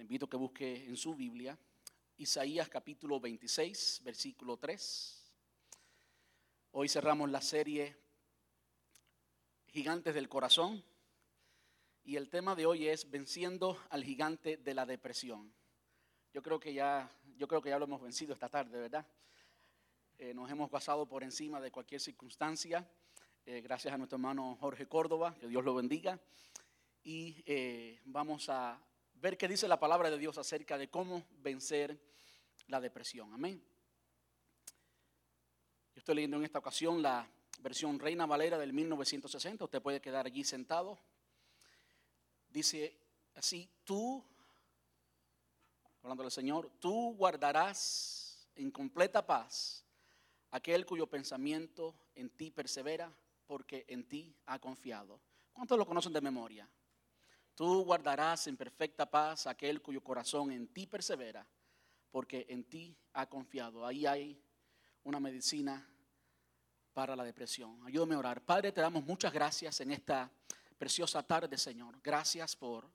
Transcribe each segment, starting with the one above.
Le invito a que busque en su Biblia Isaías capítulo 26, versículo 3. Hoy cerramos la serie Gigantes del Corazón y el tema de hoy es venciendo al gigante de la depresión. Yo creo que ya, yo creo que ya lo hemos vencido esta tarde, ¿verdad? Eh, nos hemos pasado por encima de cualquier circunstancia. Eh, gracias a nuestro hermano Jorge Córdoba, que Dios lo bendiga. Y eh, vamos a ver qué dice la palabra de Dios acerca de cómo vencer la depresión. Amén. Yo estoy leyendo en esta ocasión la versión Reina Valera del 1960. Usted puede quedar allí sentado. Dice así, tú, hablando del Señor, tú guardarás en completa paz aquel cuyo pensamiento en ti persevera porque en ti ha confiado. ¿Cuántos lo conocen de memoria? Tú guardarás en perfecta paz aquel cuyo corazón en ti persevera porque en ti ha confiado. Ahí hay una medicina para la depresión. Ayúdame a orar. Padre, te damos muchas gracias en esta preciosa tarde, Señor. Gracias por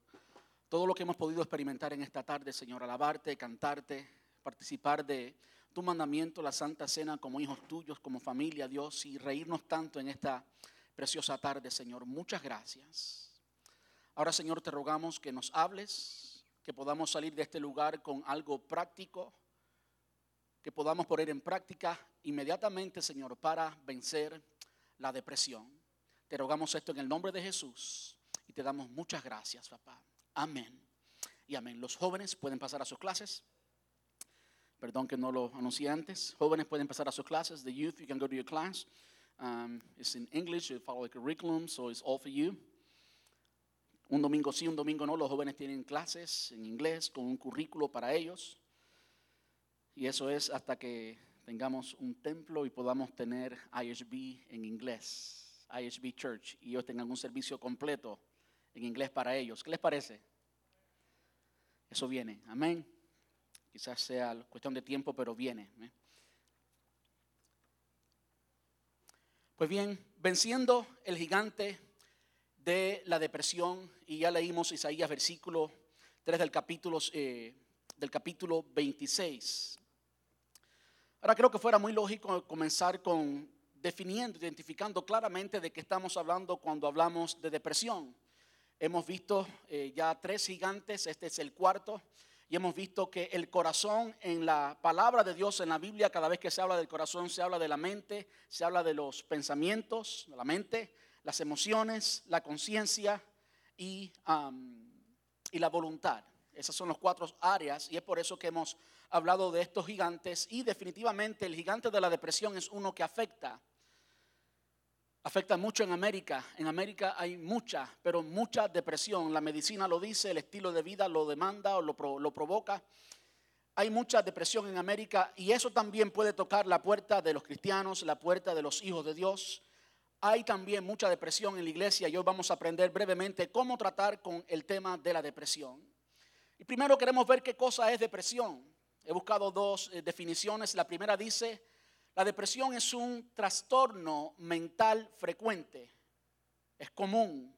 todo lo que hemos podido experimentar en esta tarde, Señor. Alabarte, cantarte, participar de tu mandamiento, la Santa Cena, como hijos tuyos, como familia, Dios, y reírnos tanto en esta preciosa tarde, Señor. Muchas gracias. Ahora, Señor, te rogamos que nos hables, que podamos salir de este lugar con algo práctico, que podamos poner en práctica inmediatamente, Señor, para vencer la depresión. Te rogamos esto en el nombre de Jesús y te damos muchas gracias, papá. Amén. Y amén. Los jóvenes pueden pasar a sus clases. Perdón que no lo anuncié antes. Jóvenes pueden pasar a sus clases. The youth, you can go to your class. Um, it's in English, you follow the curriculum, so it's all for you. Un domingo sí, un domingo no. Los jóvenes tienen clases en inglés con un currículo para ellos. Y eso es hasta que tengamos un templo y podamos tener ISB en inglés, ISB Church, y ellos tengan un servicio completo en inglés para ellos. ¿Qué les parece? Eso viene. Amén. Quizás sea cuestión de tiempo, pero viene. ¿eh? Pues bien, venciendo el gigante de la depresión, y ya leímos Isaías versículo 3 del capítulo, eh, del capítulo 26. Ahora creo que fuera muy lógico comenzar con definiendo, identificando claramente de qué estamos hablando cuando hablamos de depresión. Hemos visto eh, ya tres gigantes, este es el cuarto. Y hemos visto que el corazón en la palabra de Dios, en la Biblia, cada vez que se habla del corazón, se habla de la mente, se habla de los pensamientos, de la mente, las emociones, la conciencia y, y la voluntad. Esas son las cuatro áreas y es por eso que hemos hablado de estos gigantes y definitivamente el gigante de la depresión es uno que afecta afecta mucho en América. En América hay mucha, pero mucha depresión. La medicina lo dice, el estilo de vida lo demanda o lo, lo, provoca. Hay mucha depresión en América y eso también puede tocar la puerta de los cristianos, la puerta de los hijos de Dios. Hay también mucha depresión en la iglesia y hoy vamos a aprender brevemente cómo tratar con el tema de la depresión. Y primero queremos ver qué cosa es depresión. He buscado dos eh, definiciones. La primera dice la depresión es un trastorno mental frecuente, es común.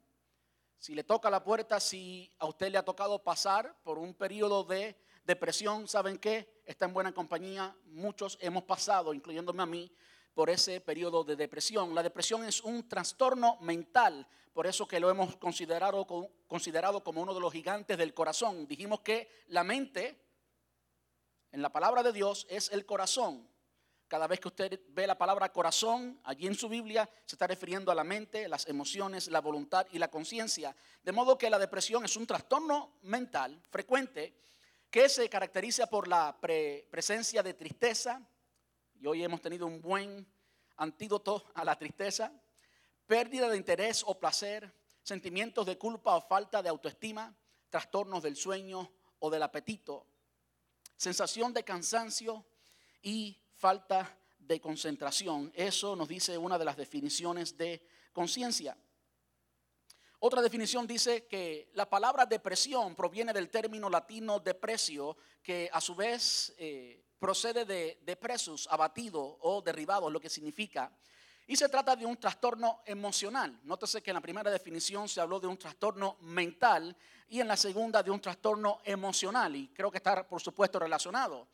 Si le toca la puerta, si a usted le ha tocado pasar por un periodo de depresión, ¿saben qué? Está en buena compañía. Muchos hemos pasado, incluyéndome a mí, por ese periodo de depresión. La depresión es un trastorno mental, por eso que lo hemos considerado, considerado como uno de los gigantes del corazón. Dijimos que la mente, en la palabra de Dios, es el corazón. Cada vez que usted ve la palabra corazón allí en su Biblia, se está refiriendo a la mente, las emociones, la voluntad y la conciencia. De modo que la depresión es un trastorno mental frecuente que se caracteriza por la presencia de tristeza, y hoy hemos tenido un buen antídoto a la tristeza, pérdida de interés o placer, sentimientos de culpa o falta de autoestima, trastornos del sueño o del apetito, sensación de cansancio y falta de concentración. Eso nos dice una de las definiciones de conciencia. Otra definición dice que la palabra depresión proviene del término latino depresio, que a su vez eh, procede de depresus, abatido o derribado, lo que significa. Y se trata de un trastorno emocional. Nótese que en la primera definición se habló de un trastorno mental y en la segunda de un trastorno emocional. Y creo que está, por supuesto, relacionado.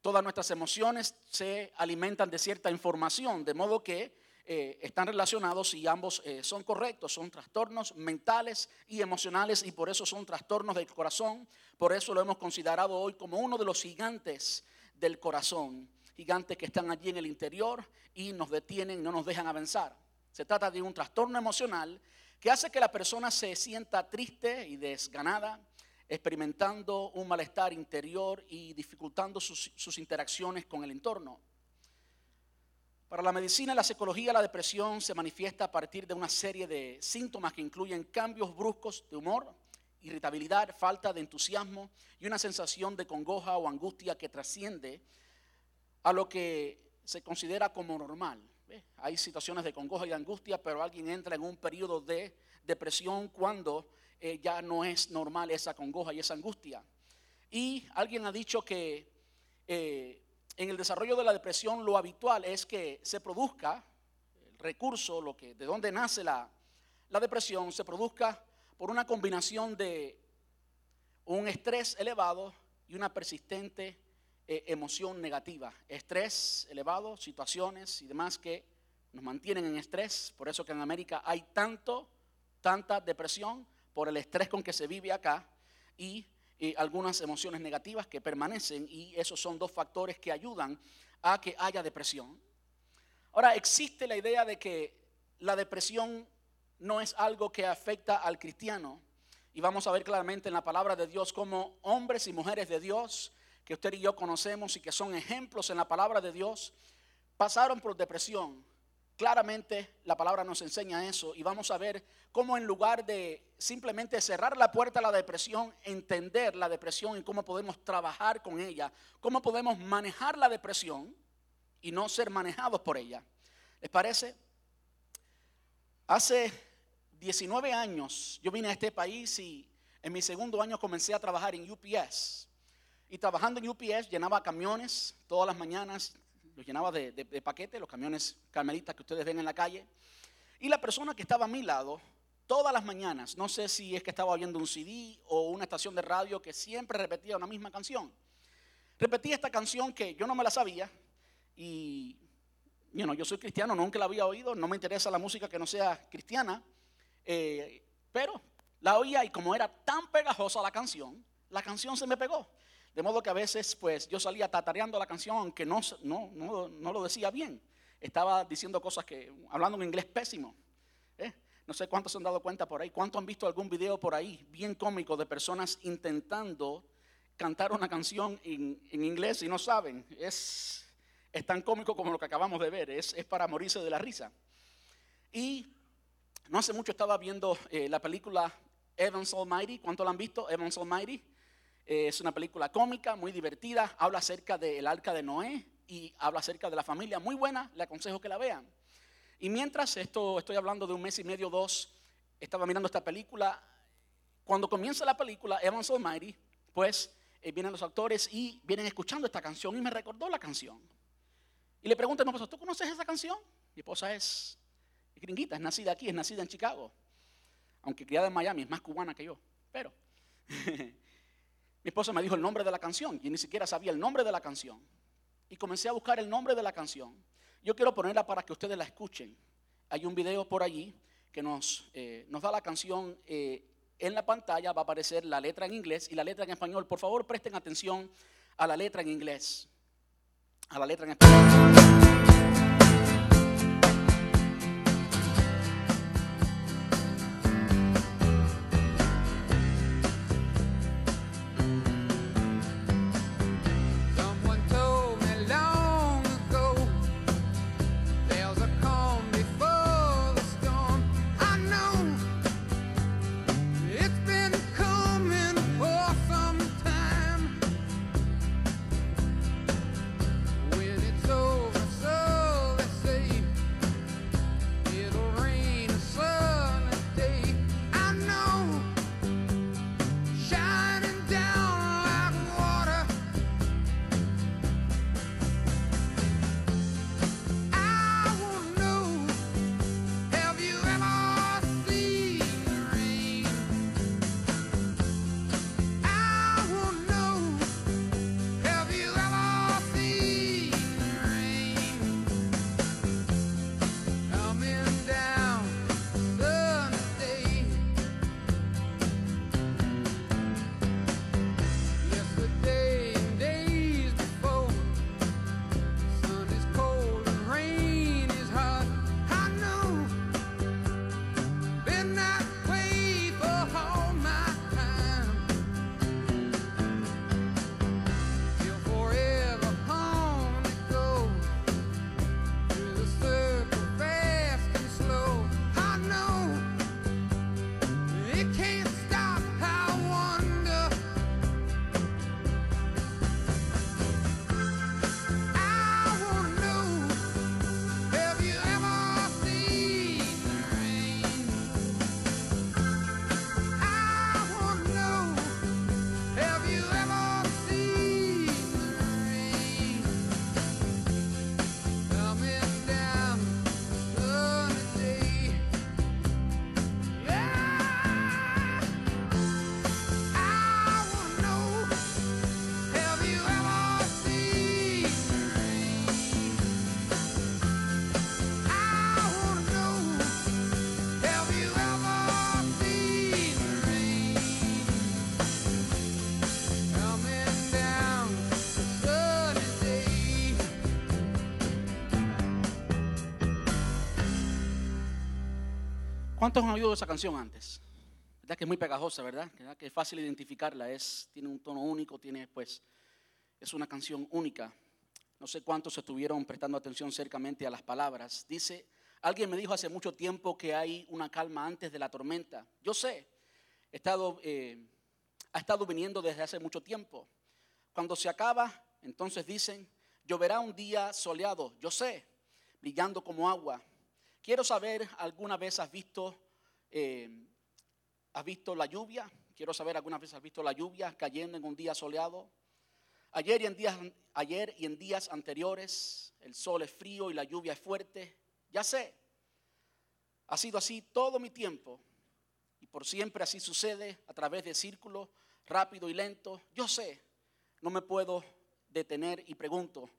Todas nuestras emociones se alimentan de cierta información, de modo que eh, están relacionados y ambos eh, son correctos. Son trastornos mentales y emocionales y por eso son trastornos del corazón. Por eso lo hemos considerado hoy como uno de los gigantes del corazón gigantes que están allí en el interior y nos detienen, no nos dejan avanzar. Se trata de un trastorno emocional que hace que la persona se sienta triste y desganada, experimentando un malestar interior y dificultando sus, interacciones con el entorno. Para la medicina y la psicología, la depresión se manifiesta a partir de una serie de síntomas que incluyen cambios bruscos de humor, irritabilidad, falta de entusiasmo y una sensación de congoja o angustia que trasciende a lo que se considera como normal. Hay situaciones de congoja y angustia, pero alguien entra en un periodo de depresión cuando eh, ya no es normal esa congoja y esa angustia. Y alguien ha dicho que eh, en el desarrollo de la depresión lo habitual es que se produzca el recurso, lo que, de donde nace la, la depresión, se produzca por una combinación de un estrés elevado y una persistente eh, emoción negativa, estrés elevado, situaciones y demás que nos mantienen en estrés. Por eso que en América hay tanto, tanta depresión por el estrés con que se vive acá y, algunas emociones negativas que permanecen y esos son dos factores que ayudan a que haya depresión. Ahora, existe la idea de que la depresión no es algo que afecta al cristiano y vamos a ver claramente en la palabra de Dios cómo hombres y mujeres de Dios que usted y yo conocemos y que son ejemplos en la palabra de Dios, pasaron por depresión. Claramente la palabra nos enseña eso y vamos a ver cómo en lugar de simplemente cerrar la puerta a la depresión, entender la depresión y cómo podemos trabajar con ella, cómo podemos manejar la depresión y no ser manejados por ella. ¿Les parece? Hace 19 años yo vine a este país y en mi segundo año comencé a trabajar en UPS. Y trabajando en UPS llenaba camiones todas las mañanas, los llenaba de, paquetes, los camiones carmelitas que ustedes ven en la calle. Y la persona que estaba a mi lado, todas las mañanas, no sé si es que estaba oyendo un CD o una estación de radio que siempre repetía una misma canción. Repetía esta canción que yo no me la sabía y yo soy cristiano, nunca la había oído, no me interesa la música que no sea cristiana, eh, pero la oía y como era tan pegajosa la canción, la canción se me pegó. De modo que a veces pues yo salía tatareando la canción aunque no, no, no, lo decía bien. Estaba diciendo cosas que, hablando en inglés pésimo. ¿eh? No sé cuántos se han dado cuenta por ahí. ¿Cuántos han visto algún video por ahí bien cómico de personas intentando cantar una canción en, inglés y no saben? Es, es, tan cómico como lo que acabamos de ver. Es, es para morirse de la risa. Y no hace mucho estaba viendo eh, la película Evans Almighty. ¿Cuántos la han visto? Evans Almighty. Eh, es una película cómica, muy divertida, habla acerca del arca de Noé y habla acerca de la familia, muy buena, le aconsejo que la vean. Y mientras esto, estoy hablando de un mes y medio, dos, estaba mirando esta película, cuando comienza la película, Evans Almighty, pues eh, vienen los actores y vienen escuchando esta canción y me recordó la canción. Y le pregunto a mi esposa, ¿tú conoces esa canción? Mi esposa es gringuita, es nacida aquí, es nacida en Chicago, aunque criada en Miami, es más cubana que yo, pero... Mi esposa me dijo el nombre de la canción. y ni siquiera sabía el nombre de la canción. Y comencé a buscar el nombre de la canción. Yo quiero ponerla para que ustedes la escuchen. Hay un video por allí que nos, eh, nos da la canción. Eh, en la pantalla va a aparecer la letra en inglés y la letra en español. Por favor, presten atención a la letra en inglés. A la letra en español. ¿Cuántos han oído esa canción antes? ¿Verdad que es muy pegajosa, verdad? ¿Verdad que es fácil identificarla? Es, tiene un tono único, tiene pues, es una canción única. No sé cuántos estuvieron prestando atención cercamente a las palabras. Dice, alguien me dijo hace mucho tiempo que hay una calma antes de la tormenta. Yo sé, he estado, eh, ha estado viniendo desde hace mucho tiempo. Cuando se acaba, entonces dicen, lloverá un día soleado. Yo sé, brillando como agua. Quiero saber, ¿alguna vez has visto, eh, has visto la lluvia? Quiero saber, ¿alguna vez has visto la lluvia cayendo en un día soleado? Ayer y en días, ayer y en días anteriores el sol es frío y la lluvia es fuerte. Ya sé, ha sido así todo mi tiempo y por siempre así sucede a través de círculos rápido y lento. Yo sé, no me puedo detener y pregunto,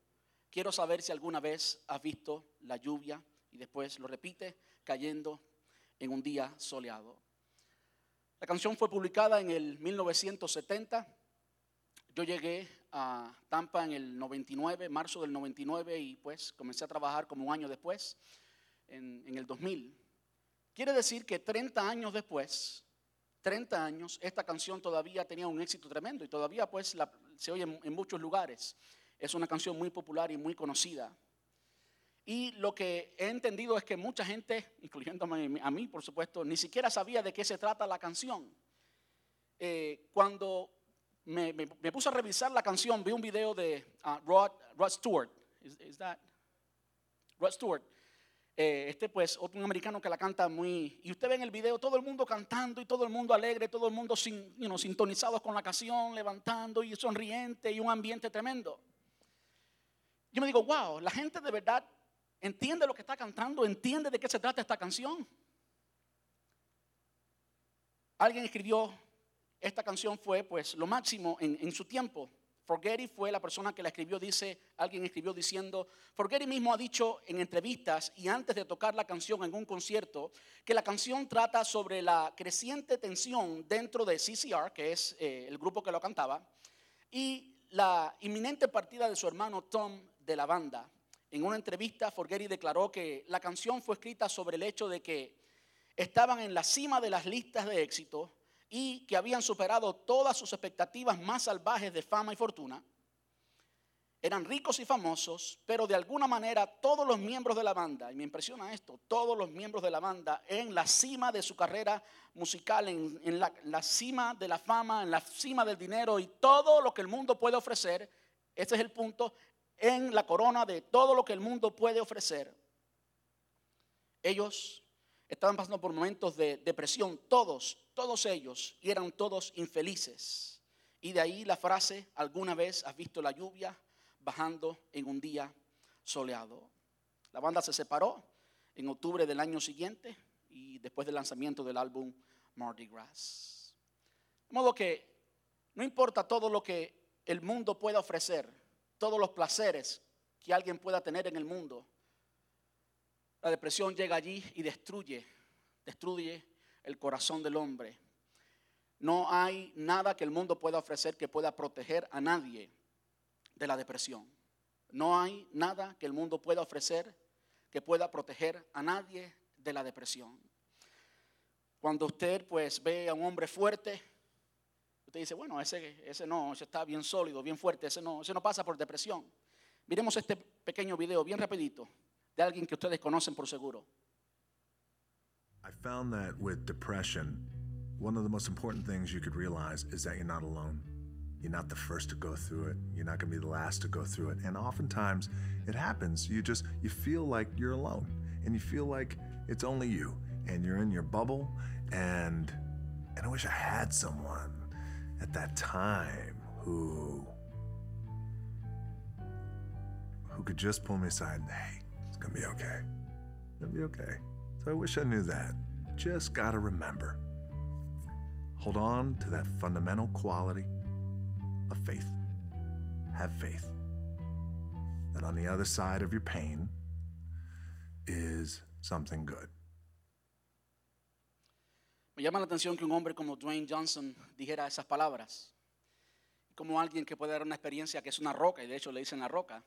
quiero saber si alguna vez has visto la lluvia y después lo repite, cayendo en un día soleado. La canción fue publicada en el 1970. Yo llegué a Tampa en el 99, marzo del 99, y pues comencé a trabajar como un año después, en, el 2000. Quiere decir que 30 años después, 30 años, esta canción todavía tenía un éxito tremendo y todavía pues se oye en, en muchos lugares. Es una canción muy popular y muy conocida. Y lo que he entendido es que mucha gente, incluyéndome a mí, por supuesto, ni siquiera sabía de qué se trata la canción. Eh, cuando me, puse a revisar la canción, vi un video de ah, Rod, Stewart. Is- is that- Rod Stewart. Eh, este pues, un americano que la canta muy... Y usted ve en el video todo el mundo cantando y todo el mundo alegre, todo el mundo sin, you know, sintonizados con la canción, levantando y sonriente y un ambiente tremendo. Yo me digo, wow, la gente de verdad entiende lo que está cantando, entiende de qué se trata esta canción. Alguien escribió, esta canción fue pues lo máximo en, su tiempo. Forgetti fue la persona que la escribió, dice, alguien escribió diciendo, Forgetti mismo ha dicho en entrevistas y antes de tocar la canción en un concierto, que la canción trata sobre la creciente tensión dentro de CCR, que es eh, el grupo que lo cantaba, y la inminente partida de su hermano Tom de la banda. En una entrevista, Forgetti declaró que la canción fue escrita sobre el hecho de que estaban en la cima de las listas de éxito y que habían superado todas sus expectativas más salvajes de fama y fortuna. Eran ricos y famosos, pero de alguna manera todos los miembros de la banda, y me impresiona esto, todos los miembros de la banda en la cima de su carrera musical, en, la, la cima de la fama, en la cima del dinero y todo lo que el mundo puede ofrecer, ese es el punto, en la corona de todo lo que el mundo puede ofrecer. Ellos estaban pasando por momentos de depresión, todos, todos ellos, y eran todos infelices. Y de ahí la frase, ¿alguna vez has visto la lluvia bajando en un día soleado? La banda se separó en octubre del año siguiente y después del lanzamiento del álbum Mardi Gras. De modo que no importa todo lo que el mundo pueda ofrecer, todos los placeres que alguien pueda tener en el mundo, la depresión llega allí y destruye, destruye el corazón del hombre. No hay nada que el mundo pueda ofrecer que pueda proteger a nadie de la depresión. No hay nada que el mundo pueda ofrecer que pueda proteger a nadie de la depresión. Cuando usted pues ve a un hombre fuerte, usted dice, bueno, ese, ese no, ese está bien sólido, bien fuerte, ese no, ese no pasa por depresión. Miremos este pequeño video bien rapidito de alguien que ustedes conocen por seguro. I found that with depression, one of the most important things you could realize is that you're not alone. You're not the first to go through it. You're not going to be the last to go through it. And oftentimes it happens. You just you feel like you're alone and you feel like it's only you and you're in your bubble and and I wish I had someone at that time who who could just pull me aside and say, hey, it's to be okay. It'll be okay. So I wish I knew that. Just gotta remember. Hold on to that fundamental quality of faith. Have faith that on the other side of your pain is something good. Me llama la atención que un hombre como Dwayne Johnson dijera esas palabras. Como alguien que puede dar una experiencia que es una roca, y de hecho le dicen la roca,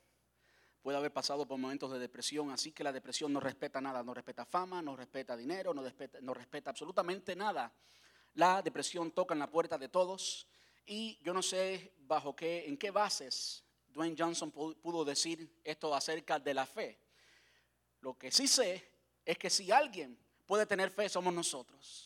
puede haber pasado por momentos de depresión, así que la depresión no respeta nada, no respeta fama, no respeta dinero, no respeta, no respeta absolutamente nada. La depresión toca en la puerta de todos y yo no sé bajo qué, en qué bases Dwayne Johnson pudo decir esto acerca de la fe. Lo que sí sé es que si alguien puede tener fe, somos nosotros.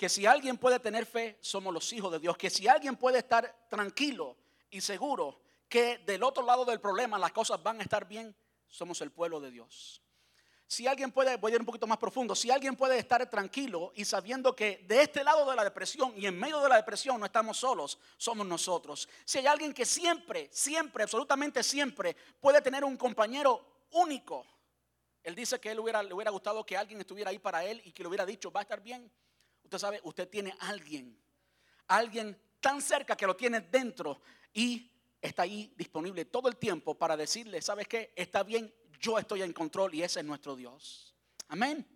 Que si alguien puede tener fe, somos los hijos de Dios. Que si alguien puede estar tranquilo y seguro que del otro lado del problema las cosas van a estar bien, somos el pueblo de Dios. Si alguien puede, voy a ir un poquito más profundo, si alguien puede estar tranquilo y sabiendo que de este lado de la depresión y en medio de la depresión no estamos solos, somos nosotros. Si hay alguien que siempre, siempre, absolutamente siempre puede tener un compañero único, él dice que él le hubiera gustado que alguien estuviera ahí para él y que le hubiera dicho, va a estar bien. Usted sabe, usted tiene alguien, alguien tan cerca que lo tiene dentro y está ahí disponible todo el tiempo para decirle, ¿sabes qué? Está bien, yo estoy en control y ese es nuestro Dios. Amén.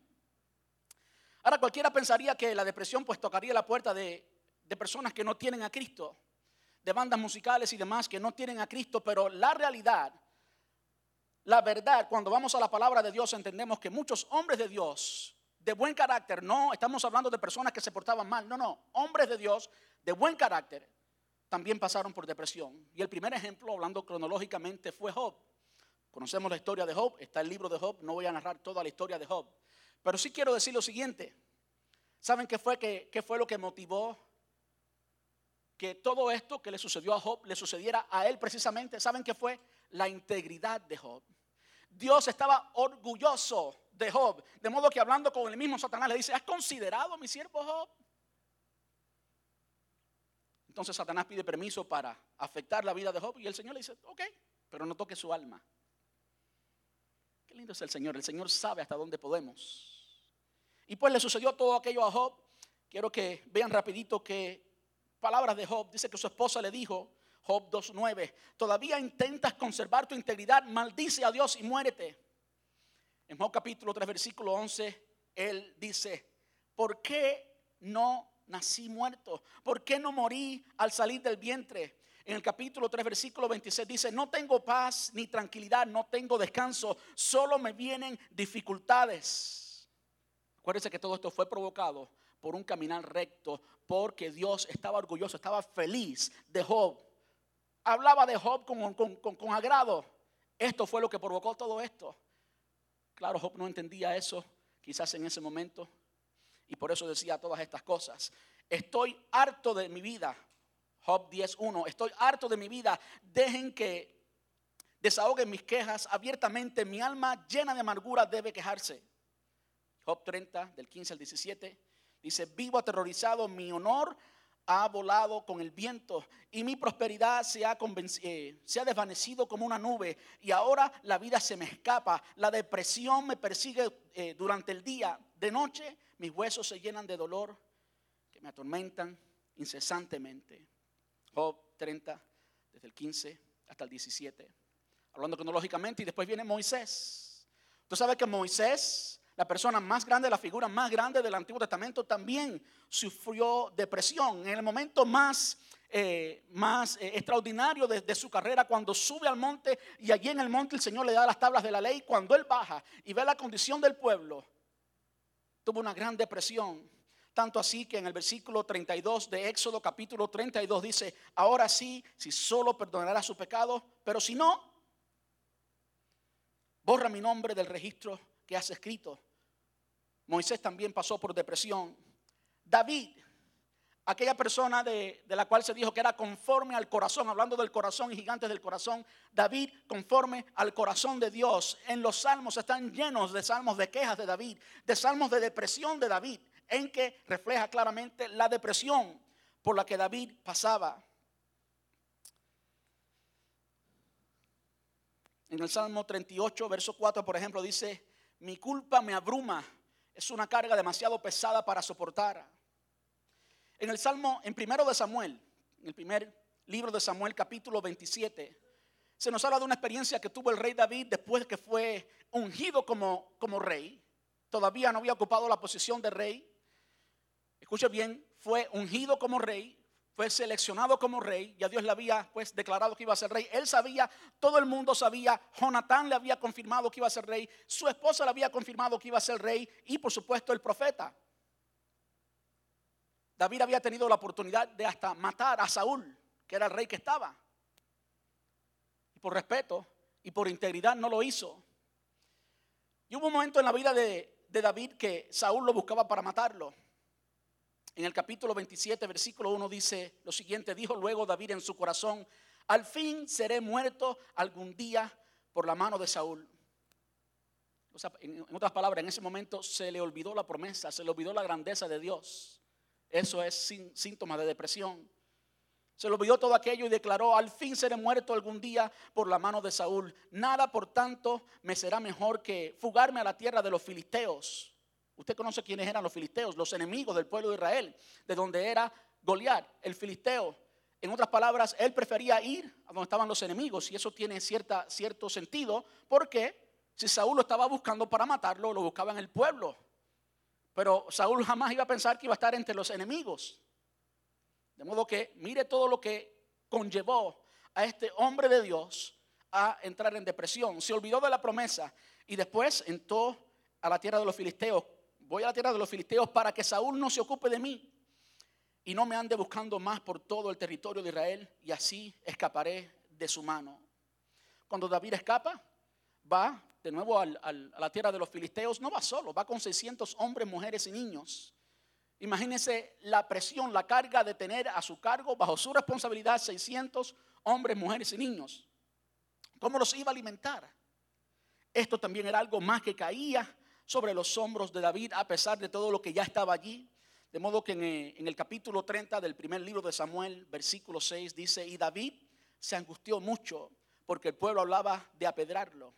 Ahora cualquiera pensaría que la depresión pues tocaría la puerta de, de personas que no tienen a Cristo, de bandas musicales y demás que no tienen a Cristo, pero la realidad, la verdad, cuando vamos a la palabra de Dios entendemos que muchos hombres de Dios de buen carácter, no estamos hablando de personas que se portaban mal, no, no, hombres de Dios de buen carácter, también pasaron por depresión. Y el primer ejemplo, hablando cronológicamente, fue Job. Conocemos la historia de Job, está el libro de Job, no voy a narrar toda la historia de Job. Pero sí quiero decir lo siguiente. ¿Saben qué fue, qué, fue lo que motivó que todo esto que le sucedió a Job le sucediera a él precisamente? ¿Saben qué fue? La integridad de Job. Dios estaba orgulloso de Job. De modo que hablando con el mismo Satanás le dice, ¿has considerado mi siervo Job? Entonces Satanás pide permiso para afectar la vida de Job y el Señor le dice, ok, pero no toque su alma. Qué lindo es el Señor, el Señor sabe hasta dónde podemos. Y pues le sucedió todo aquello a Job. Quiero que vean rapidito que palabras de Job, dice que su esposa le dijo, Job 2.9, todavía intentas conservar tu integridad, maldice a Dios y muérete. En Job capítulo 3, versículo 11, él dice, ¿por qué no nací muerto? ¿Por qué no morí al salir del vientre? En el capítulo 3, versículo 26 dice, no tengo paz ni tranquilidad, no tengo descanso, solo me vienen dificultades. Acuérdense que todo esto fue provocado por un caminar recto, porque Dios estaba orgulloso, estaba feliz de Job. Hablaba de Job con, con agrado. Esto fue lo que provocó todo esto. Claro, Job no entendía eso, quizás en ese momento. Y por eso decía todas estas cosas. Estoy harto de mi vida. Job 10.1. Estoy harto de mi vida. Dejen que desahoguen mis quejas abiertamente. Mi alma llena de amargura debe quejarse. Job 30, del 15 al 17. Dice, vivo aterrorizado, mi honor ha volado con el viento y mi prosperidad se ha, eh, se ha desvanecido como una nube y ahora la vida se me escapa, la depresión me persigue eh, durante el día, de noche mis huesos se llenan de dolor que me atormentan incesantemente. Job 30, desde el 15 hasta el 17, hablando cronológicamente y después viene Moisés. Tú sabes que Moisés la persona más grande, la figura más grande del Antiguo Testamento, también sufrió depresión. En el momento más, eh, más eh, extraordinario de, su carrera, cuando sube al monte y allí en el monte el Señor le da las tablas de la ley, cuando él baja y ve la condición del pueblo, tuvo una gran depresión. Tanto así que en el versículo 32 de Éxodo capítulo 32 dice, ahora sí, si solo perdonará su pecado, pero si no, borra mi nombre del registro que has escrito. Moisés también pasó por depresión. David, aquella persona de, la cual se dijo que era conforme al corazón, hablando del corazón y gigantes del corazón, David conforme al corazón de Dios. En los salmos están llenos de salmos de quejas de David, de salmos de depresión de David, en que refleja claramente la depresión por la que David pasaba. En el Salmo 38, verso 4, por ejemplo, dice, mi culpa me abruma, es una carga demasiado pesada para soportar. En el Salmo, en primero de Samuel, en el primer libro de Samuel, capítulo 27, se nos habla de una experiencia que tuvo el rey David después de que fue ungido como, como rey. Todavía no había ocupado la posición de rey. Escuche bien, fue ungido como rey, fue seleccionado como rey, ya Dios le había pues declarado que iba a ser rey. Él sabía, todo el mundo sabía, Jonatán le había confirmado que iba a ser rey, su esposa le había confirmado que iba a ser rey y por supuesto el profeta. David había tenido la oportunidad de hasta matar a Saúl, que era el rey que estaba. Y por respeto y por integridad no lo hizo. Y hubo un momento en la vida de, de David que Saúl lo buscaba para matarlo. En el capítulo 27, versículo 1 dice lo siguiente, dijo luego David en su corazón, al fin seré muerto algún día por la mano de Saúl. O sea, en otras palabras, en ese momento se le olvidó la promesa, se le olvidó la grandeza de Dios. Eso es síntoma de depresión. Se le olvidó todo aquello y declaró, al fin seré muerto algún día por la mano de Saúl. Nada, por tanto, me será mejor que fugarme a la tierra de los filisteos Usted conoce quiénes eran los filisteos, los enemigos del pueblo de Israel, de donde era Goliat, el filisteo. En otras palabras, él prefería ir a donde estaban los enemigos y eso tiene cierta, cierto sentido porque si Saúl lo estaba buscando para matarlo, lo buscaba en el pueblo. Pero Saúl jamás iba a pensar que iba a estar entre los enemigos. De modo que mire todo lo que conllevó a este hombre de Dios a entrar en depresión. Se olvidó de la promesa y después entró a la tierra de los filisteos voy a la tierra de los filisteos para que Saúl no se ocupe de mí y no me ande buscando más por todo el territorio de Israel y así escaparé de su mano. Cuando David escapa, va de nuevo a la tierra de los filisteos, no va solo, va con 600 hombres, mujeres y niños. Imagínense la presión, la carga de tener a su cargo, bajo su responsabilidad, 600 hombres, mujeres y niños. ¿Cómo los iba a alimentar? Esto también era algo más que caía sobre los hombros de David a pesar de todo lo que ya estaba allí. De modo que eh, en, el capítulo 30 del primer libro de Samuel, versículo 6, dice, y David se angustió mucho porque el pueblo hablaba de apedrarlo.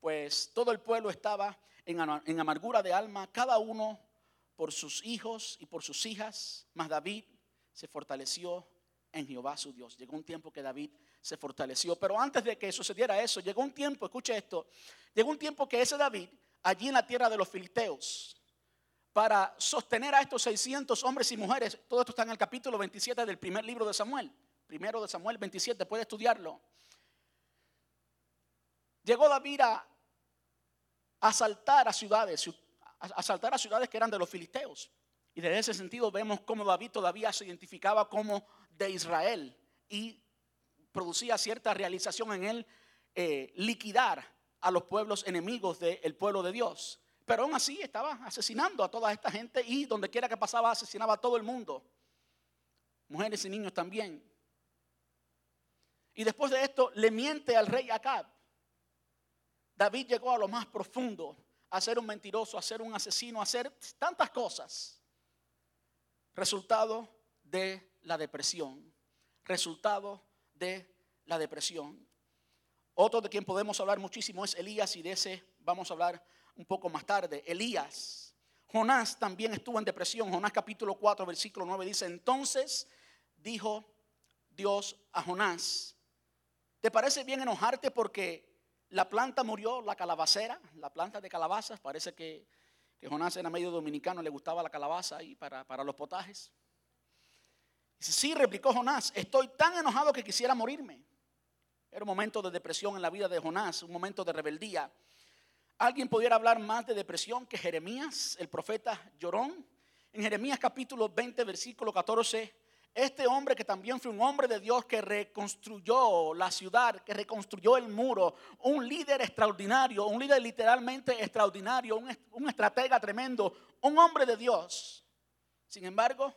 Pues todo el pueblo estaba en amargura de alma, cada uno por sus hijos y por sus hijas, mas David se fortaleció en Jehová su Dios. Llegó un tiempo que David se fortaleció, pero antes de que sucediera eso, llegó un tiempo, escuche esto, llegó un tiempo que ese David allí en la tierra de los filisteos para sostener a estos 600 hombres y mujeres. Todo esto está en el capítulo 27 del primer libro de Samuel. Primero de Samuel 27, puede estudiarlo. Llegó David a asaltar a ciudades, asaltar a ciudades que eran de los filisteos. Y desde ese sentido vemos cómo David todavía se identificaba como de Israel y producía cierta realización en él eh, liquidar a los pueblos enemigos del pueblo de Dios. Pero aún así estaba asesinando a toda esta gente y donde quiera que pasaba asesinaba a todo el mundo. Mujeres y niños también. Y después de esto le miente al rey Acab. David llegó a lo más profundo, a ser un mentiroso, a ser un asesino, a hacer tantas cosas. Resultado de la depresión. Resultado de la depresión. Otro de quien podemos hablar muchísimo es Elías y de ese vamos a hablar un poco más tarde. Elías. Jonás también estuvo en depresión. Jonás capítulo 4, versículo 9 dice, entonces dijo Dios a Jonás, ¿te parece bien enojarte porque la planta murió, la calabacera, la planta de calabazas? Parece que, Jonás era medio dominicano, le gustaba la calabaza ahí para, para los potajes. Dice, sí, replicó Jonás, estoy tan enojado que quisiera morirme. Era un momento de depresión en la vida de Jonás, un momento de rebeldía. ¿Alguien pudiera hablar más de depresión que Jeremías, el profeta llorón? En Jeremías capítulo 20, versículo 14, este hombre que también fue un hombre de Dios que reconstruyó la ciudad, que reconstruyó el muro, un líder extraordinario, un líder literalmente extraordinario, un, un estratega tremendo, un hombre de Dios. Sin embargo,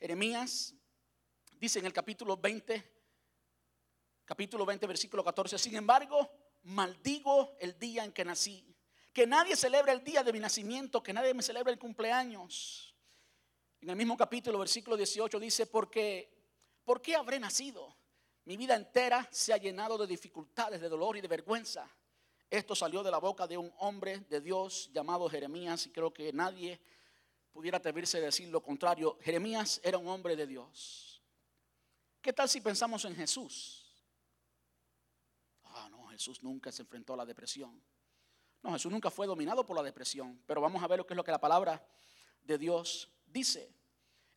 Jeremías dice en el capítulo 20, capítulo 20, versículo 14. Sin embargo, maldigo el día en que nací. Que nadie celebre el día de mi nacimiento, que nadie me celebre el cumpleaños. En el mismo capítulo, versículo 18 dice, porque, ¿por qué habré nacido? Mi vida entera se ha llenado de dificultades, de dolor y de vergüenza. Esto salió de la boca de un hombre de Dios llamado Jeremías y creo que nadie pudiera atreverse a decir lo contrario. Jeremías era un hombre de Dios. ¿Qué tal si pensamos en Jesús? Jesús nunca se enfrentó a la depresión. No, Jesús nunca fue dominado por la depresión. Pero vamos a ver lo que es lo que la palabra de Dios dice.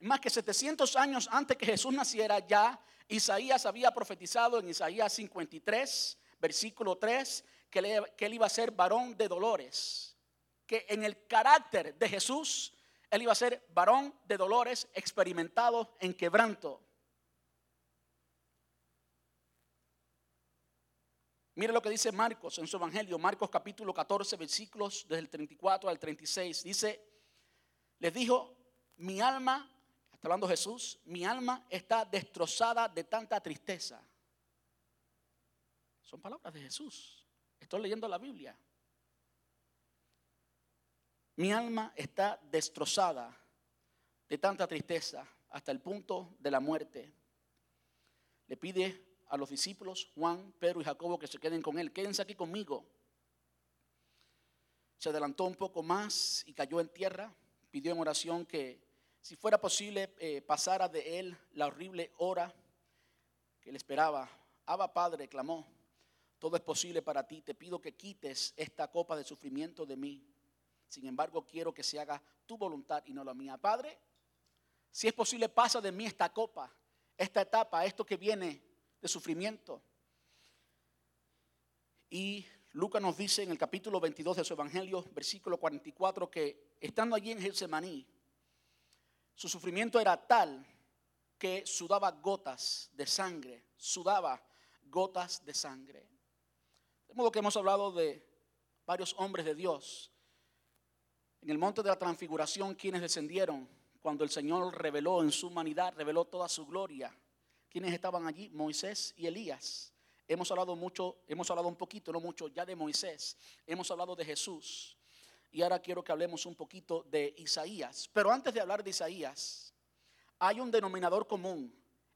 Más que 700 años antes que Jesús naciera, ya Isaías había profetizado en Isaías 53, versículo 3, que, él iba a ser varón de dolores. Que en el carácter de Jesús, él iba a ser varón de dolores, experimentado en quebranto. Mire lo que dice Marcos en su Evangelio, Marcos capítulo 14, versículos desde el 34 al 36. Dice, les dijo, mi alma, está hablando Jesús, mi alma está destrozada de tanta tristeza. Son palabras de Jesús. Estoy leyendo la Biblia. Mi alma está destrozada de tanta tristeza hasta el punto de la muerte. Le pide a los discípulos, Juan, Pedro y Jacobo, que se queden con él. Quédense aquí conmigo. Se adelantó un poco más y cayó en tierra. Pidió en oración que si fuera posible eh, pasara de él la horrible hora que le esperaba. Abba Padre, clamó, todo es posible para ti. Te pido que quites esta copa de sufrimiento de mí. Sin embargo, quiero que se haga tu voluntad y no la mía. Padre, si es posible, pasa de mí esta copa, esta etapa, esto que viene de sufrimiento. Y Lucas nos dice en el capítulo 22 de su Evangelio, versículo 44, que estando allí en Getsemaní, su sufrimiento era tal que sudaba gotas de sangre, sudaba gotas de sangre. De modo que hemos hablado de varios hombres de Dios. En el monte de la transfiguración, quienes descendieron cuando el Señor reveló en su humanidad, reveló toda su gloria ¿Quiénes estaban allí? Moisés y Elías. Hemos hablado mucho, hemos hablado un poquito, no mucho, ya de Moisés. Hemos hablado de Jesús. Y ahora quiero que hablemos un poquito de Isaías. Pero antes de hablar de Isaías, hay un denominador común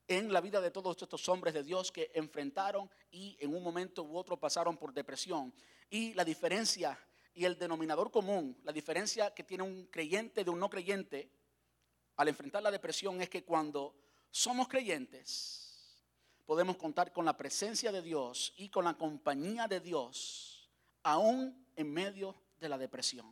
en la vida de todos estos hombres de Dios que enfrentaron y en un momento u otro pasaron por depresión. Y la diferencia y el denominador común, la diferencia que tiene un creyente de un no creyente al enfrentar la depresión es que cuando somos creyentes, podemos contar con la presencia de Dios y con la compañía de Dios, aún en medio de la depresión.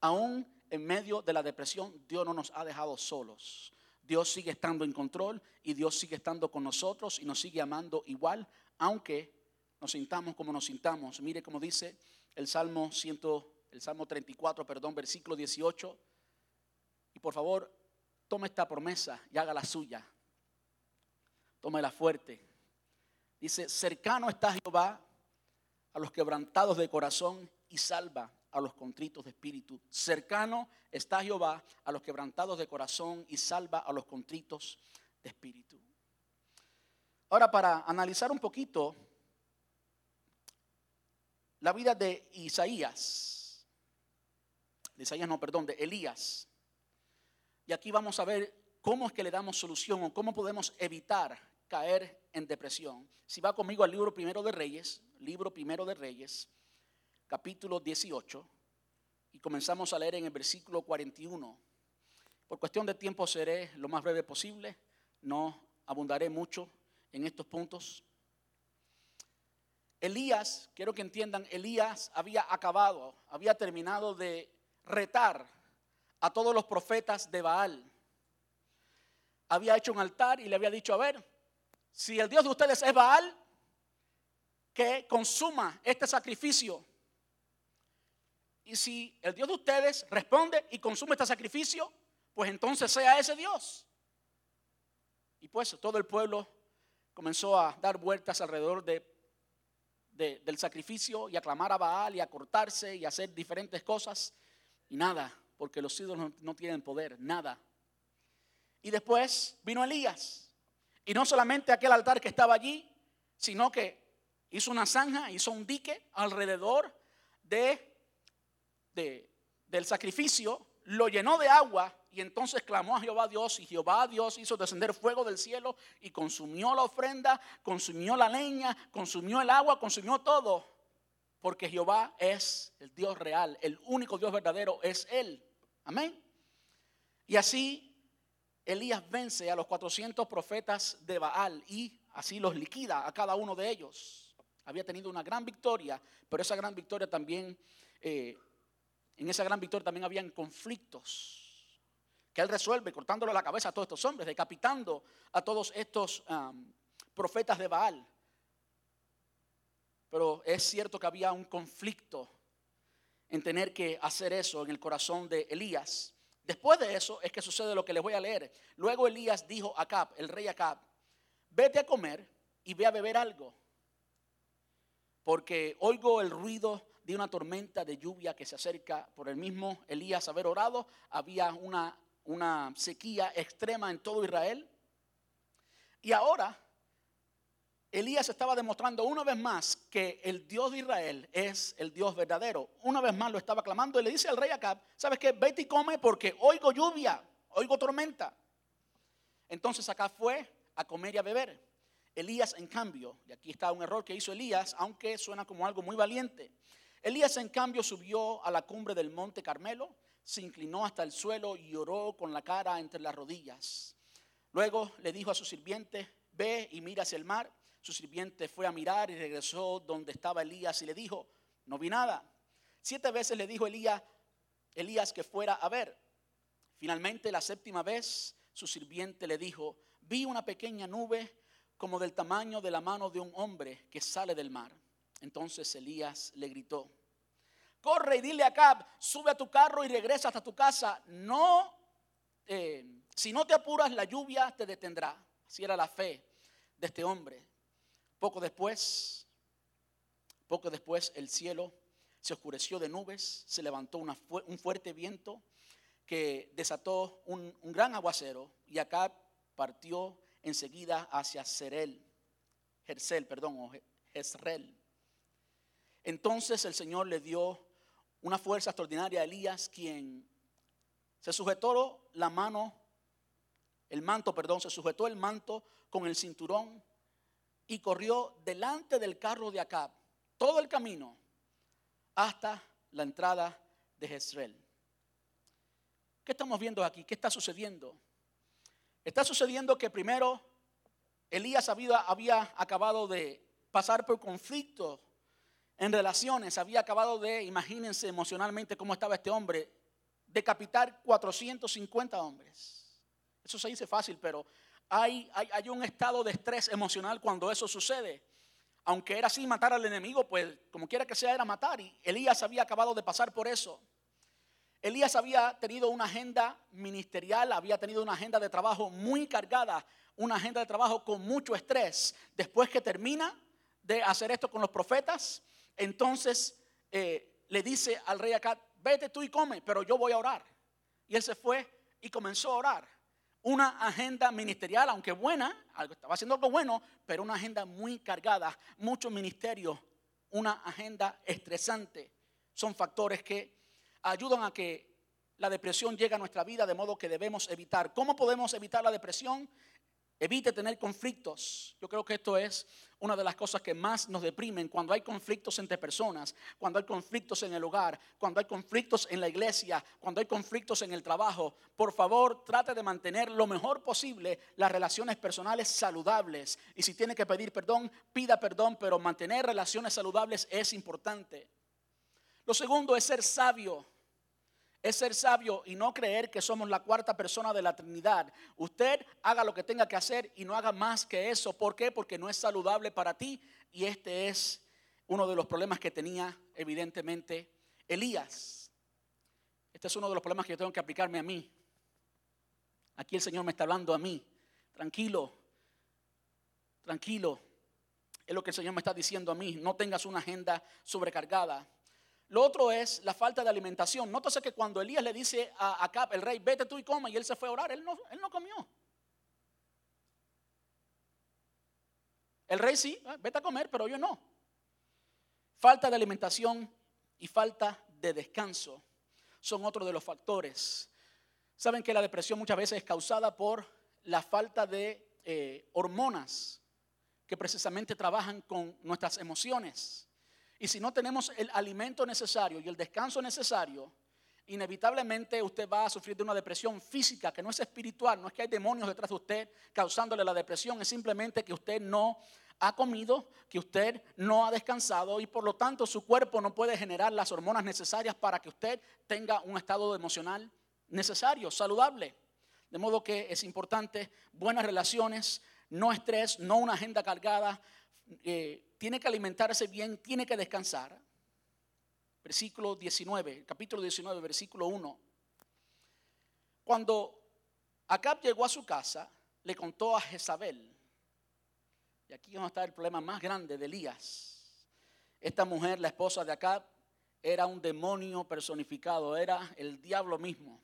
Aún en medio de la depresión, Dios no nos ha dejado solos. Dios sigue estando en control y Dios sigue estando con nosotros y nos sigue amando igual, aunque nos sintamos como nos sintamos. Mire como dice el Salmo 100, el Salmo 34, perdón, versículo 18. Y por favor, tome esta promesa y haga la suya. Tómela fuerte. Dice, cercano está Jehová a los quebrantados de corazón y salva a los contritos de espíritu. Cercano está Jehová a los quebrantados de corazón y salva a los contritos de espíritu. Ahora, para analizar un poquito la vida de Isaías, de Isaías no, perdón, de Elías. Y aquí vamos a ver cómo es que le damos solución o cómo podemos evitar caer en depresión. Si va conmigo al libro primero de Reyes, libro primero de Reyes, capítulo 18, y comenzamos a leer en el versículo 41. Por cuestión de tiempo seré lo más breve posible, no abundaré mucho en estos puntos. Elías, quiero que entiendan, Elías había acabado, había terminado de retar a todos los profetas de Baal. Había hecho un altar y le había dicho, a ver, si el Dios de ustedes es Baal, que consuma este sacrificio. Y si el Dios de ustedes responde y consume este sacrificio, pues entonces sea ese Dios. Y pues todo el pueblo comenzó a dar vueltas alrededor de, del sacrificio y a clamar a Baal y a cortarse y a hacer diferentes cosas. Y nada, porque los ídolos no, tienen poder, nada. Y después vino Elías. Y no solamente aquel altar que estaba allí, sino que hizo una zanja, hizo un dique alrededor de, del sacrificio, lo llenó de agua y entonces clamó a Jehová Dios y Jehová Dios hizo descender fuego del cielo y consumió la ofrenda, consumió la leña, consumió el agua, consumió todo. Porque Jehová es el Dios real, el único Dios verdadero es Él. Amén. Y así Elías vence a los 400 profetas de Baal y así los liquida a cada uno de ellos. Había tenido una gran victoria, pero esa gran victoria también, eh, en esa gran victoria también habían conflictos que él resuelve cortándole la cabeza a todos estos hombres, decapitando a todos estos profetas de Baal. Pero es cierto que había un conflicto en tener que hacer eso en el corazón de Elías. Después de eso es que sucede lo que les voy a leer. Luego Elías dijo a Acab, el rey Acab, vete a comer y ve a beber algo, porque oigo el ruido de una tormenta de lluvia que se acerca por el mismo Elías haber orado. Había una, una sequía extrema en todo Israel. Y ahora Elías estaba demostrando una vez más que el Dios de Israel es el Dios verdadero. Una vez más lo estaba clamando y le dice al rey Acab, ¿sabes qué? Vete y come porque oigo lluvia, oigo tormenta. Entonces acá fue a comer y a beber. Elías, en cambio, y aquí está un error que hizo Elías, aunque suena como algo muy valiente. Elías, en cambio, subió a la cumbre del monte Carmelo, se inclinó hasta el suelo y lloró con la cara entre las rodillas. Luego le dijo a su sirviente, ve y mira hacia el mar. Su sirviente fue a mirar y regresó donde estaba Elías y le dijo, no vi nada. Siete veces le dijo Elías, Elías que fuera a ver. Finalmente, la séptima vez, su sirviente le dijo, vi una pequeña nube como del tamaño de la mano de un hombre que sale del mar. Entonces Elías le gritó, corre y dile a Acab, sube a tu carro y regresa hasta tu casa. No, eh, si no te apuras, la lluvia te detendrá. Así era la fe de este hombre. Poco después, poco después el cielo se oscureció de nubes, se levantó un fuerte viento que desató un, gran aguacero y Acab partió enseguida hacia Serel, Jersel, perdón, o Jezreel. Entonces el Señor le dio una fuerza extraordinaria a Elías, quien se sujetó la mano, el manto, perdón, se sujetó el manto con el cinturón y corrió delante del carro de Acab todo el camino hasta la entrada de Jezreel. ¿Qué estamos viendo aquí? ¿Qué está sucediendo? Está sucediendo que primero Elías había, acabado de pasar por conflictos en relaciones, había acabado de, imagínense emocionalmente cómo estaba este hombre, decapitar 450 hombres. Eso se dice fácil, pero hay, hay, hay, un estado de estrés emocional cuando eso sucede. Aunque era así matar al enemigo, pues como quiera que sea era matar. Y Elías había acabado de pasar por eso. Elías había tenido una agenda ministerial, había tenido una agenda de trabajo muy cargada, una agenda de trabajo con mucho estrés. Después que termina de hacer esto con los profetas, entonces eh, le dice al rey acá, vete tú y come, pero yo voy a orar. Y él se fue y comenzó a orar. Una agenda ministerial, aunque buena, estaba haciendo algo bueno, pero una agenda muy cargada, mucho ministerio, una agenda estresante. Son factores que ayudan a que la depresión llegue a nuestra vida de modo que debemos evitar. ¿Cómo podemos evitar la depresión? Evite tener conflictos. Yo creo que esto es una de las cosas que más nos deprimen cuando hay conflictos entre personas, cuando hay conflictos en el hogar, cuando hay conflictos en la iglesia, cuando hay conflictos en el trabajo. Por favor, trate de mantener lo mejor posible las relaciones personales saludables. Y si tiene que pedir perdón, pida perdón, pero mantener relaciones saludables es importante. Lo segundo es ser sabio es ser sabio y no creer que somos la cuarta persona de la Trinidad. Usted haga lo que tenga que hacer y no haga más que eso. ¿Por qué? Porque no es saludable para ti y este es uno de los problemas que tenía evidentemente Elías. Este es uno de los problemas que yo tengo que aplicarme a mí. Aquí el Señor me está hablando a mí. Tranquilo, tranquilo. Es lo que el Señor me está diciendo a mí. No tengas una agenda sobrecargada. Lo otro es la falta de alimentación. Nótese que cuando Elías le dice a Acab, el rey, vete tú y coma, y él se fue a orar, él no, él no comió. El rey sí, ah, vete a comer, pero yo no. Falta de alimentación y falta de descanso son otros de los factores. Saben que la depresión muchas veces es causada por la falta de eh, hormonas que precisamente trabajan con nuestras emociones. Y si no tenemos el alimento necesario y el descanso necesario, inevitablemente usted va a sufrir de una depresión física que no es espiritual, no es que hay demonios detrás de usted causándole la depresión, es simplemente que usted no ha comido, que usted no ha descansado y por lo tanto su cuerpo no puede generar las hormonas necesarias para que usted tenga un estado emocional necesario, saludable. De modo que es importante buenas relaciones, no estrés, no una agenda cargada. Eh, tiene que alimentarse bien, tiene que descansar. Versículo 19, capítulo 19, versículo 1. Cuando Acab llegó a su casa, le contó a Jezabel. Y aquí donde está el problema más grande de Elías. Esta mujer, la esposa de Acab, era un demonio personificado, era el diablo mismo.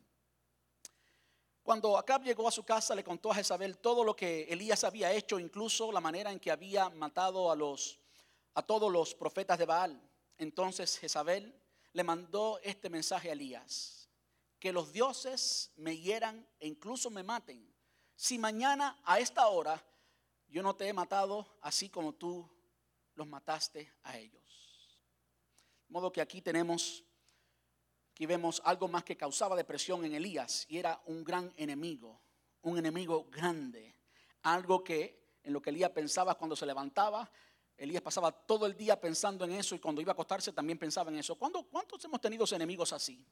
Cuando Acab llegó a su casa, le contó a Jezabel todo lo que Elías había hecho, incluso la manera en que había matado a, los, a todos los profetas de Baal. Entonces Jezabel le mandó este mensaje a Elías, que los dioses me hieran e incluso me maten, si mañana a esta hora yo no te he matado así como tú los mataste a ellos. De modo que aquí tenemos Aquí vemos algo más que causaba depresión en Elías y era un gran enemigo, un enemigo grande. Algo que en lo que Elías pensaba cuando se levantaba, Elías pasaba todo el día pensando en eso y cuando iba a acostarse también pensaba en eso. ¿Cuántos hemos tenido enemigos así?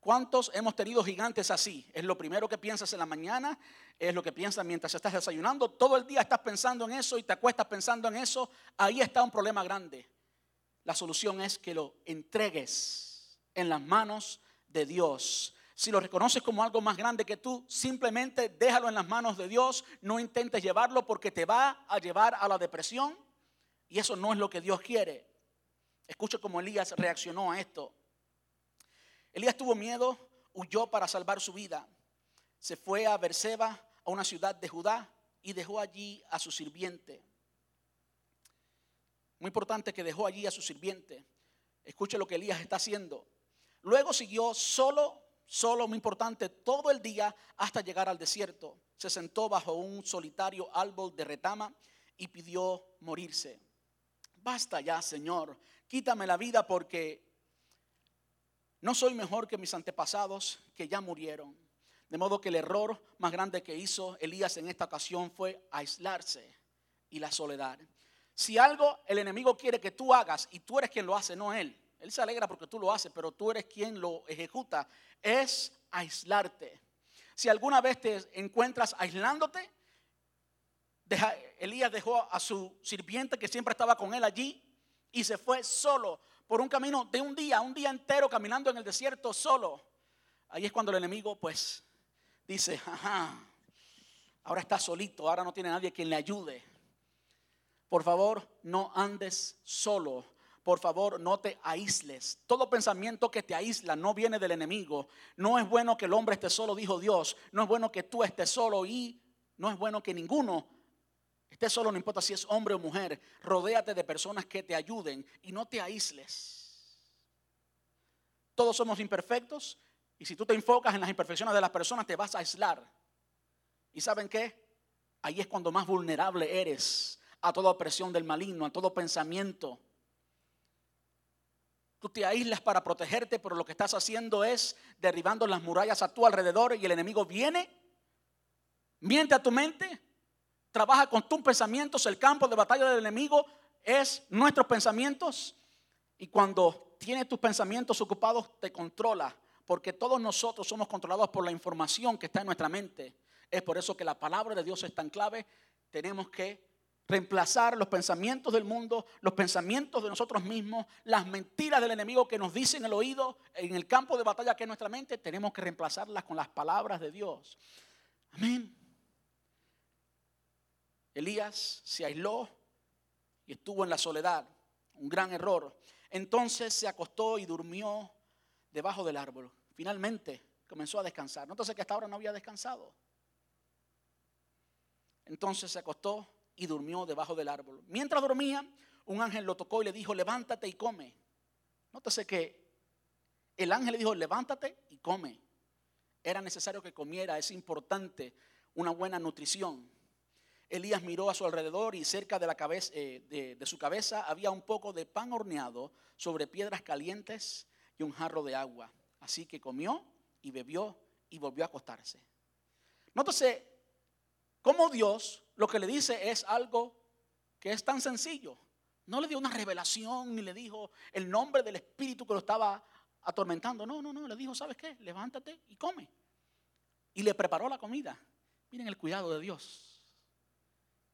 ¿Cuántos hemos tenido gigantes así? Es lo primero que piensas en la mañana, es lo que piensas mientras estás desayunando. Todo el día estás pensando en eso y te acuestas pensando en eso. Ahí está un problema grande. La solución es que lo entregues en las manos de Dios. Si lo reconoces como algo más grande que tú, simplemente déjalo en las manos de Dios. No intentes llevarlo porque te va a llevar a la depresión. Y eso no es lo que Dios quiere. Escucha cómo Elías reaccionó a esto. Elías tuvo miedo, huyó para salvar su vida. Se fue a Berseba, a una ciudad de Judá, y dejó allí a su sirviente. Muy importante que dejó allí a su sirviente. Escuche lo que Elías está haciendo. Luego siguió solo, solo, muy importante, todo el día hasta llegar al desierto. Se sentó bajo un solitario árbol de retama y pidió morirse. Basta ya, Señor, quítame la vida porque no soy mejor que mis antepasados que ya murieron. De modo que el error más grande que hizo Elías en esta ocasión fue aislarse y la soledad. Si algo el enemigo quiere que tú hagas y tú eres quien lo hace, no él, él se alegra porque tú lo haces, pero tú eres quien lo ejecuta. Es aislarte. Si alguna vez te encuentras aislándote, Elías dejó a su sirviente que siempre estaba con él allí y se fue solo por un camino de un día, un día entero caminando en el desierto solo. Ahí es cuando el enemigo pues dice, ajá, ahora está solito, ahora no tiene nadie quien le ayude. Por favor, no andes solo por favor no te aísles. Todo pensamiento que te aísla no viene del enemigo. No es bueno que el hombre esté solo, dijo Dios. No es bueno que tú estés solo y no es bueno que ninguno esté solo, no importa si es hombre o mujer. Rodéate de personas que te ayuden y no te aísles. Todos somos imperfectos y si tú te enfocas en las imperfecciones de las personas te vas a aislar. ¿Y saben qué? Ahí es cuando más vulnerable eres a toda opresión del maligno, a todo pensamiento Tú te aíslas para protegerte, pero lo que estás haciendo es derribando las murallas a tu alrededor y el enemigo viene, miente a tu mente, trabaja con tus pensamientos. El campo de batalla del enemigo es nuestros pensamientos. Y cuando tienes tus pensamientos ocupados, te controla. Porque todos nosotros somos controlados por la información que está en nuestra mente. Es por eso que la palabra de Dios es tan clave. Tenemos que reemplazar los pensamientos del mundo, los pensamientos de nosotros mismos, las mentiras del enemigo que nos dicen en el oído, en el campo de batalla que es nuestra mente, tenemos que reemplazarlas con las palabras de Dios. Amén. Elías se aisló y estuvo en la soledad, un gran error. Entonces se acostó y durmió debajo del árbol. Finalmente comenzó a descansar. Nótese que hasta ahora no había descansado. Entonces se acostó y durmió debajo del árbol. Mientras dormía, un ángel lo tocó y le dijo, levántate y come. Nótese que el ángel le dijo, levántate y come. Era necesario que comiera, es importante una buena nutrición. Elías miró a su alrededor y cerca de, la cabeza, eh, de su cabeza había un poco de pan horneado sobre piedras calientes y un jarro de agua. Así que comió y bebió y volvió a acostarse. Nótese cómo Dios lo que le dice es algo que es tan sencillo. No le dio una revelación ni le dijo el nombre del espíritu que lo estaba atormentando. No, no, no, le dijo, ¿sabes qué? Levántate y come. y le preparó la comida. Miren el cuidado de Dios.